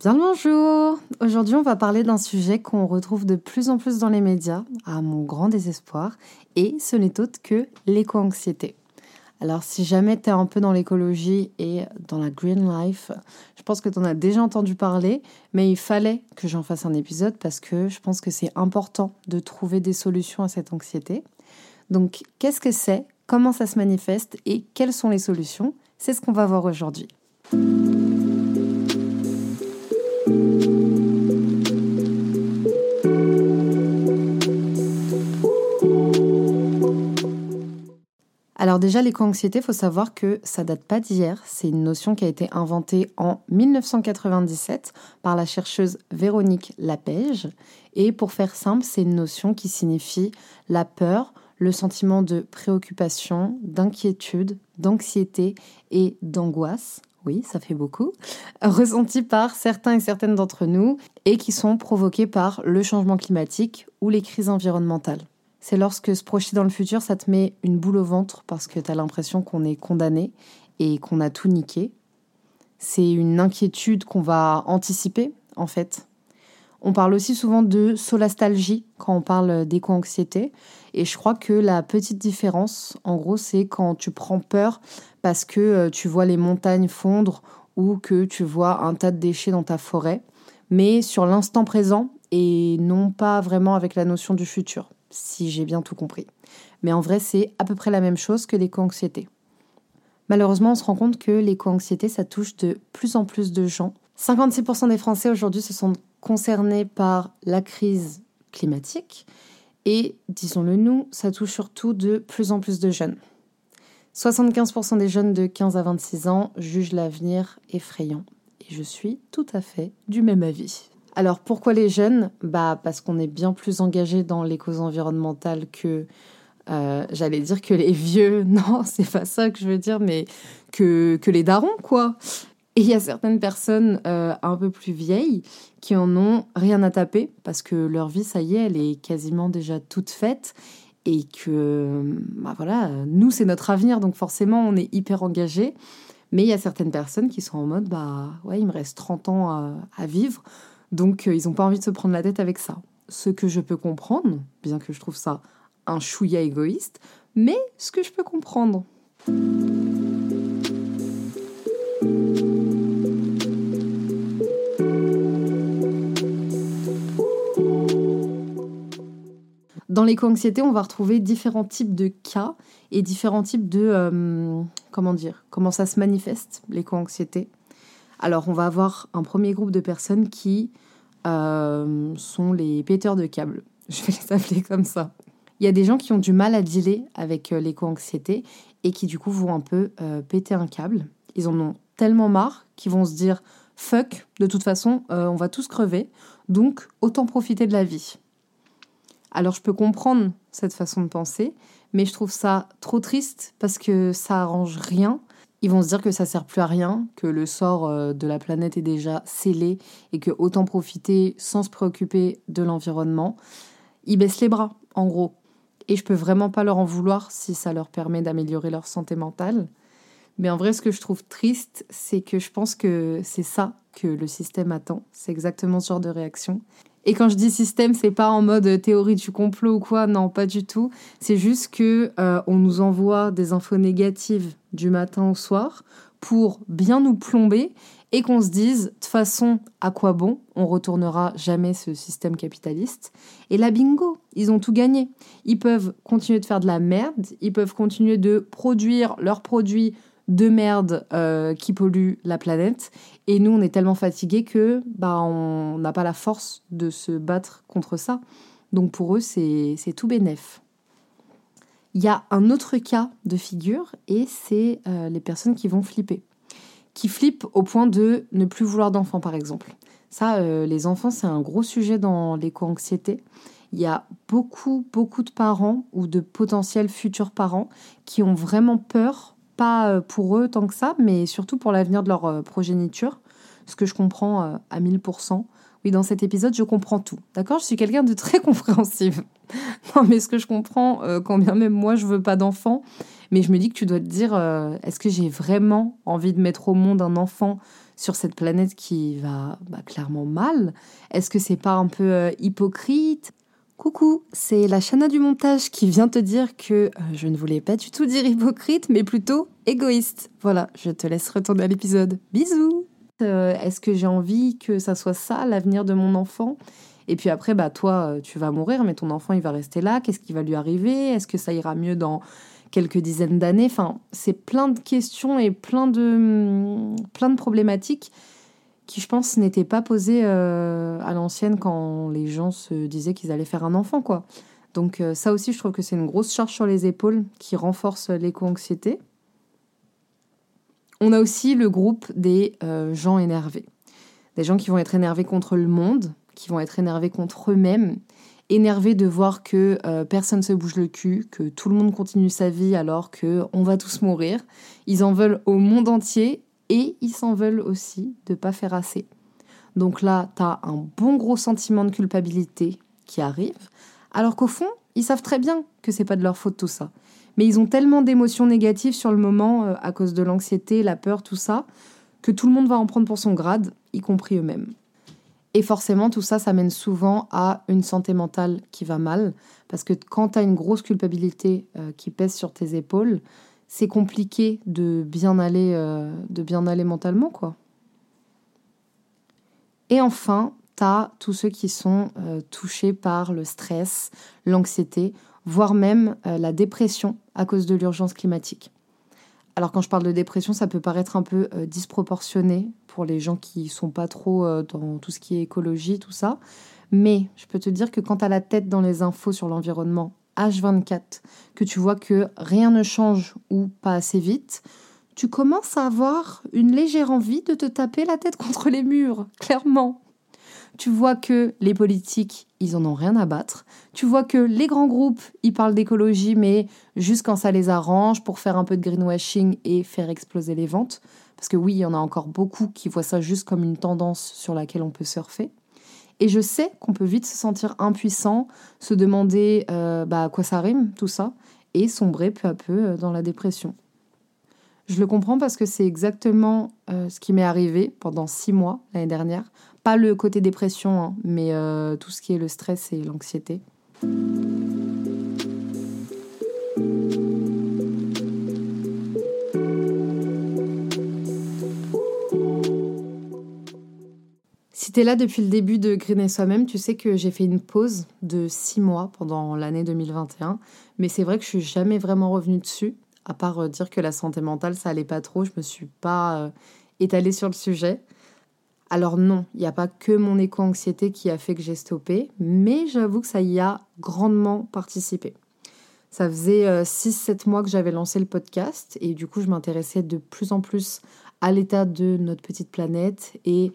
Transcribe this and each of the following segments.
Bien le bonjour Aujourd'hui on va parler d'un sujet qu'on retrouve de plus en plus dans les médias, à mon grand désespoir, et ce n'est autre que l'éco-anxiété. Alors si jamais tu es un peu dans l'écologie et dans la green life, je pense que tu en as déjà entendu parler, mais il fallait que j'en fasse un épisode parce que je pense que c'est important de trouver des solutions à cette anxiété. Donc qu'est-ce que c'est? Comment ça se manifeste? Et quelles sont les solutions? C'est ce qu'on va voir aujourd'hui. Alors déjà, l'éco-anxiété, il faut savoir que ça date pas d'hier. C'est une notion qui a été inventée en 1997 par la chercheuse Véronique Lapège. Et pour faire simple, c'est une notion qui signifie la peur, le sentiment de préoccupation, d'inquiétude, d'anxiété et d'angoisse. Oui, ça fait beaucoup, ressenti par certains et certaines d'entre nous et qui sont provoqués par le changement climatique ou les crises environnementales c'est lorsque se projeter dans le futur, ça te met une boule au ventre parce que tu as l'impression qu'on est condamné et qu'on a tout niqué. C'est une inquiétude qu'on va anticiper, en fait. On parle aussi souvent de solastalgie quand on parle d'éco-anxiété. Et je crois que la petite différence, en gros, c'est quand tu prends peur parce que euh, tu vois les montagnes fondre ou que tu vois un tas de déchets dans ta forêt, mais sur l'instant présent et non pas vraiment avec la notion du futur si j'ai bien tout compris. Mais en vrai, c'est à peu près la même chose que l'éco-anxiété. Malheureusement, on se rend compte que l'éco-anxiété, ça touche de plus en plus de gens. 56% des Français aujourd'hui se sont concernés par la crise climatique et, disons-le nous, ça touche surtout de plus en plus de jeunes. 75% des jeunes de 15 à 26 ans jugent l'avenir effrayant. Et je suis tout à fait du même avis. Alors pourquoi les jeunes? Bah parce qu'on est bien plus engagé dans les causes environnementales que euh, j'allais dire que les vieux. Non, c'est pas ça que je veux dire, mais que, que les darons quoi. Et il y a certaines personnes euh, un peu plus vieilles qui en ont rien à taper parce que leur vie, ça y est, elle est quasiment déjà toute faite et que, bah voilà, nous, c'est notre avenir, donc forcément, on est hyper engagé. Mais il y a certaines personnes qui sont en mode, bah ouais, il me reste 30 ans à, à vivre, donc euh, ils n'ont pas envie de se prendre la tête avec ça. Ce que je peux comprendre, bien que je trouve ça un chouïa égoïste, mais ce que je peux comprendre. Dans l'éco-anxiété, on va retrouver différents types de cas et différents types de... Euh, comment dire Comment ça se manifeste, l'éco-anxiété alors, on va avoir un premier groupe de personnes qui euh, sont les péteurs de câbles. Je vais les appeler comme ça. Il y a des gens qui ont du mal à dealer avec euh, l'éco-anxiété et qui du coup vont un peu euh, péter un câble. Ils en ont tellement marre qu'ils vont se dire fuck, de toute façon, on va tous crever, donc autant profiter de la vie. Alors je peux comprendre cette façon de penser, mais je trouve ça trop triste parce que ça arrange rien ils vont se dire que ça sert plus à rien, que le sort euh, de la planète est déjà scellé et que autant profiter sans se préoccuper de l'environnement. Ils baissent les bras, en gros. Et je peux vraiment pas leur en vouloir si ça leur permet d'améliorer leur santé mentale. Mais en vrai, ce que je trouve triste, c'est que je pense que c'est ça que le système attend. C'est exactement ce genre de réaction. Et quand je dis système, c'est pas en mode théorie du complot ou quoi, non, pas du tout. C'est juste que euh, on nous envoie des infos négatives du matin au soir pour bien nous plomber et qu'on se dise de toute façon à quoi bon on retournera jamais ce système capitaliste et là bingo ils ont tout gagné ils peuvent continuer de faire de la merde ils peuvent continuer de produire leurs produits de merde euh, qui polluent la planète. Et nous, on est tellement fatigués que bah, on n'a pas la force de se battre contre ça. Donc pour eux, c'est tout bénef. Il y a un autre cas de figure et c'est euh, les personnes qui vont flipper. Qui flippent au point de ne plus vouloir d'enfants, par exemple. Ça, euh, les enfants, c'est un gros sujet dans l'éco-anxiété. Il y a beaucoup, beaucoup de parents ou de potentiels futurs parents qui ont vraiment peur, pas euh, pour eux tant que ça, mais surtout pour l'avenir de leur euh, progéniture, ce que je comprends à 1000%. Oui, dans cet épisode, je comprends tout. D'accord? Je suis quelqu'un de très compréhensive. non, mais ce que je comprends, quand bien même moi, je veux pas d'enfant, mais je me dis que tu dois te dire, est-ce que j'ai vraiment envie de mettre au monde un enfant sur cette planète qui va bah, clairement mal? Est-ce que c'est pas un peu euh, hypocrite? Coucou, c'est la Chana du montage qui vient te dire que euh, je ne voulais pas du tout dire hypocrite, mais plutôt égoïste. Voilà, je te laisse retourner à l'épisode. Bisous euh, Est-ce que j'ai envie que ça soit ça, l'avenir de mon enfant? Et puis après, bah toi, tu vas mourir, mais ton enfant, il va rester là. Qu'est-ce qui va lui arriver? Est-ce que ça ira mieux dans quelques dizaines d'années? Enfin, c'est plein de questions et plein de, plein de problématiques qui, je pense, n'étaient pas posées euh, à l'ancienne quand les gens se disaient qu'ils allaient faire un enfant, quoi. Donc euh, ça aussi, je trouve que c'est une grosse charge sur les épaules qui renforce l'éco-anxiété. On a aussi le groupe des euh, gens énervés. Des gens qui vont être énervés contre le monde, qui vont être énervés contre eux-mêmes énervés de voir que euh, personne se bouge le cul, que tout le monde continue sa vie alors que on va tous mourir. Ils en veulent au monde entier et ils s'en veulent aussi de pas faire assez. Donc là, tu as un bon gros sentiment de culpabilité qui arrive, alors qu'au fond, ils savent très bien que c'est pas de leur faute tout ça. Mais ils ont tellement d'émotions négatives sur le moment euh, à cause de l'anxiété, la peur, tout ça, que tout le monde va en prendre pour son grade, y compris eux-mêmes. Et forcément, tout ça, ça mène souvent à une santé mentale qui va mal. Parce que quand tu as une grosse culpabilité euh, qui pèse sur tes épaules, c'est compliqué de bien aller, euh, de bien aller mentalement, quoi. Et enfin, tu as tous ceux qui sont euh, touchés par le stress, l'anxiété, voire même la dépression à cause de l'urgence climatique. Alors quand je parle de dépression, ça peut paraître un peu euh, disproportionné pour les gens qui sont pas trop euh, dans tout ce qui est écologie, tout ça. Mais je peux te dire que quand tu la tête dans les infos sur l'environnement H24, que tu vois que rien ne change ou pas assez vite, tu commences à avoir une légère envie de te taper la tête contre les murs, clairement. Tu vois que les politiques, ils en ont rien à battre. Tu vois que les grands groupes, ils parlent d'écologie, mais juste quand ça les arrange pour faire un peu de greenwashing et faire exploser les ventes. Parce que oui, il y en a encore beaucoup qui voient ça juste comme une tendance sur laquelle on peut surfer. Et je sais qu'on peut vite se sentir impuissant, se demander euh, bah, à quoi ça rime, tout ça, et sombrer peu à peu euh, dans la dépression. Je le comprends parce que c'est exactement euh, ce qui m'est arrivé pendant six mois l'année dernière. Pas le côté dépression, hein, mais tout ce qui est le stress et l'anxiété. Si tu es là depuis le début de Green et Soi-même, tu sais que j'ai fait une pause de six mois pendant l'année 2021. Mais c'est vrai que je suis jamais vraiment revenue dessus, à part euh, dire que la santé mentale, ça allait pas trop. Je me suis pas étalée sur le sujet. Alors non, il n'y a pas que mon éco-anxiété qui a fait que j'ai stoppé, mais j'avoue que ça y a grandement participé. Ça faisait 6-7 euh, mois que j'avais lancé le podcast et du coup je m'intéressais de plus en plus à l'état de notre petite planète et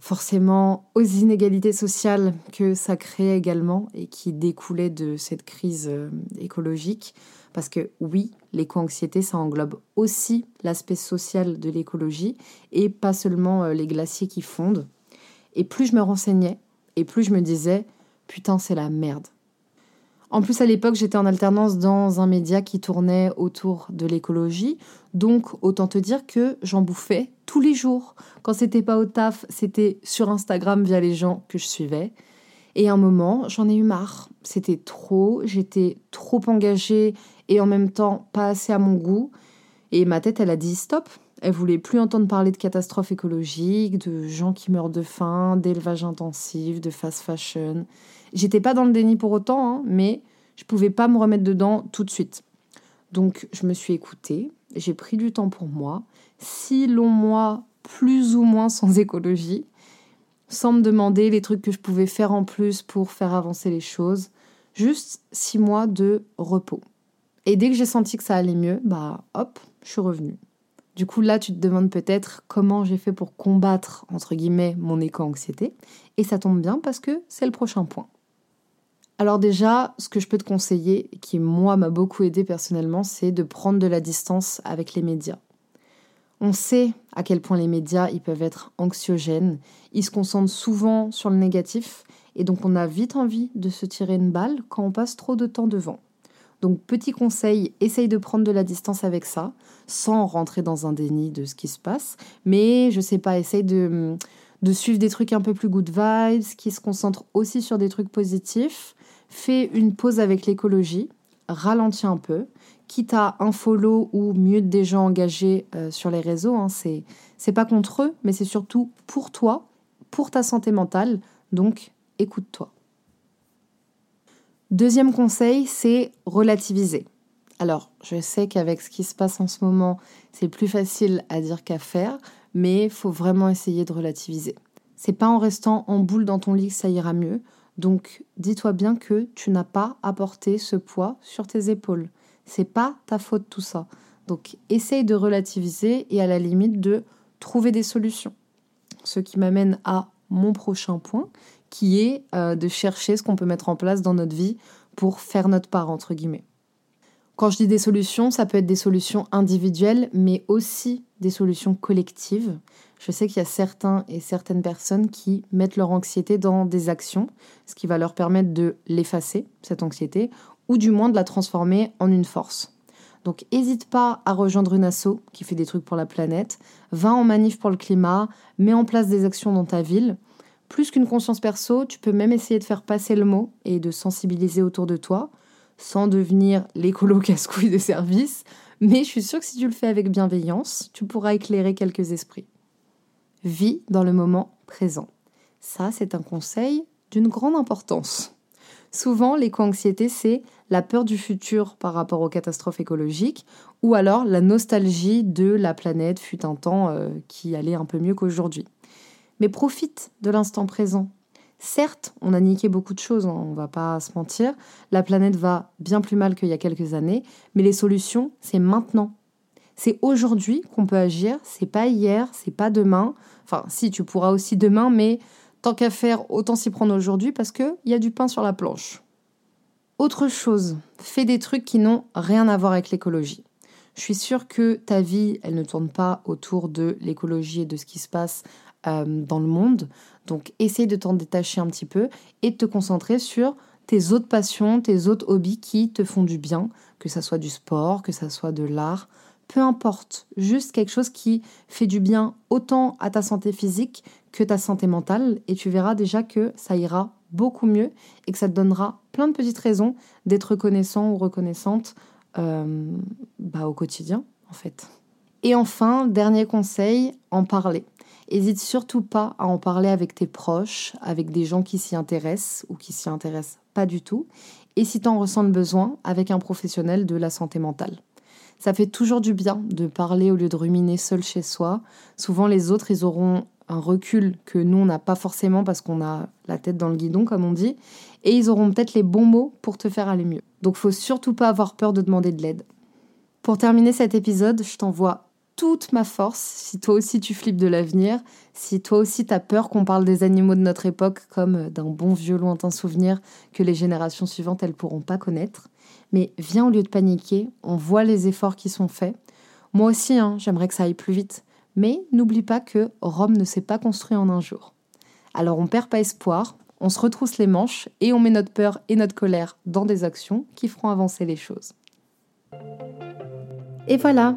forcément aux inégalités sociales que ça créait également et qui découlaient de cette crise euh, écologique. Parce que oui, l'éco-anxiété, ça englobe aussi l'aspect social de l'écologie et pas seulement euh, les glaciers qui fondent. Et plus je me renseignais, et plus je me disais, putain, c'est la merde. En plus, à l'époque, j'étais en alternance dans un média qui tournait autour de l'écologie. Donc, autant te dire que j'en bouffais tous les jours. Quand c'était pas au taf, c'était sur Instagram via les gens que je suivais. Et à un moment, j'en ai eu marre. C'était trop, j'étais trop engagée et en même temps pas assez à mon goût. Et ma tête, elle a dit stop. Elle voulait plus entendre parler de catastrophes écologiques, de gens qui meurent de faim, d'élevage intensif, de fast fashion. J'étais pas dans le déni pour autant, hein, mais je pouvais pas me remettre dedans tout de suite. Donc je me suis écoutée, j'ai pris du temps pour moi, six longs mois plus ou moins sans écologie, sans me demander les trucs que je pouvais faire en plus pour faire avancer les choses. Juste six mois de repos. Et dès que j'ai senti que ça allait mieux, bah hop, je suis revenue. Du coup, là, tu te demandes peut-être comment j'ai fait pour combattre, entre guillemets, mon éco-anxiété. Et ça tombe bien parce que c'est le prochain point. Alors déjà, ce que je peux te conseiller, qui moi m'a beaucoup aidé personnellement, c'est de prendre de la distance avec les médias. On sait à quel point les médias ils peuvent être anxiogènes, ils se concentrent souvent sur le négatif et donc on a vite envie de se tirer une balle quand on passe trop de temps devant. Donc petit conseil, essaye de prendre de la distance avec ça, sans rentrer dans un déni de ce qui se passe, mais je sais pas, essaye de, de suivre des trucs un peu plus good vibes, qui se concentrent aussi sur des trucs positifs. Fais une pause avec l'écologie, ralentis un peu, quitte à un follow ou mieux des gens engagés euh, sur les réseaux. Hein, c'est, c'est pas contre eux, mais c'est surtout pour toi, pour ta santé mentale. Donc, écoute-toi. Deuxième conseil, c'est relativiser. Alors, je sais qu'avec ce qui se passe en ce moment, c'est plus facile à dire qu'à faire, mais il faut vraiment essayer de relativiser. C'est pas en restant en boule dans ton lit que ça ira mieux. Donc, dis-toi bien que tu n'as pas porter ce poids sur tes épaules. C'est pas ta faute tout ça. Donc, essaye de relativiser et à la limite de trouver des solutions. Ce qui m'amène à mon prochain point, qui est euh, de chercher ce qu'on peut mettre en place dans notre vie pour faire notre part, entre guillemets. Quand je dis des solutions, ça peut être des solutions individuelles, mais aussi des solutions collectives. Je sais qu'il y a certains et certaines personnes qui mettent leur anxiété dans des actions, ce qui va leur permettre de l'effacer, cette anxiété, ou du moins de la transformer en une force. Donc n'hésite pas à rejoindre une asso qui fait des trucs pour la planète, va en manif pour le climat, mets en place des actions dans ta ville. Plus qu'une conscience perso, tu peux même essayer de faire passer le mot et de sensibiliser autour de toi, sans devenir l'écolo casse-couille de service, mais je suis sûre que si tu le fais avec bienveillance, tu pourras éclairer quelques esprits. Vis dans le moment présent. Ça, c'est un conseil d'une grande importance. Souvent, l'éco-anxiété, c'est la peur du futur par rapport aux catastrophes écologiques, ou alors la nostalgie de la planète fut un temps euh, qui allait un peu mieux qu'aujourd'hui mais profite de l'instant présent. Certes, on a niqué beaucoup de choses, hein, on va pas se mentir. La planète va bien plus mal qu'il y a quelques années, mais les solutions, c'est maintenant. C'est aujourd'hui qu'on peut agir, c'est pas hier, c'est pas demain. Enfin, si tu pourras aussi demain, mais tant qu'à faire, autant s'y prendre aujourd'hui parce qu'il y a du pain sur la planche. Autre chose, fais des trucs qui n'ont rien à voir avec l'écologie. Je suis sûre que ta vie, elle ne tourne pas autour de l'écologie et de ce qui se passe euh, dans le monde. Donc essaye de t'en détacher un petit peu et de te concentrer sur tes autres passions, tes autres hobbies qui te font du bien, que ça soit du sport, que ça soit de l'art, peu importe, juste quelque chose qui fait du bien autant à ta santé physique que ta santé mentale et tu verras déjà que ça ira beaucoup mieux et que ça te donnera plein de petites raisons d'être reconnaissant ou reconnaissante euh, bah, au quotidien en fait. Et enfin, dernier conseil, en parler. Hésite surtout pas à en parler avec tes proches, avec des gens qui s'y intéressent ou qui s'y intéressent pas du tout, et si tu en ressens le besoin, avec un professionnel de la santé mentale. Ça fait toujours du bien de parler au lieu de ruminer seul chez soi. Souvent, les autres, ils auront un recul que nous, on n'a pas forcément parce qu'on a la tête dans le guidon, comme on dit, et ils auront peut-être les bons mots pour te faire aller mieux. Donc, faut surtout pas avoir peur de demander de l'aide. Pour terminer cet épisode, je t'envoie toute ma force si toi aussi tu flippes de l'avenir, si toi aussi tu as peur qu'on parle des animaux de notre époque comme d'un bon vieux lointain souvenir que les générations suivantes elles pourront pas connaître. Mais viens au lieu de paniquer, on voit les efforts qui sont faits. Moi aussi, hein, j'aimerais que ça aille plus vite. Mais n'oublie pas que Rome ne s'est pas construit en un jour. Alors on perd pas espoir, on se retrousse les manches et on met notre peur et notre colère dans des actions qui feront avancer les choses. Et voilà,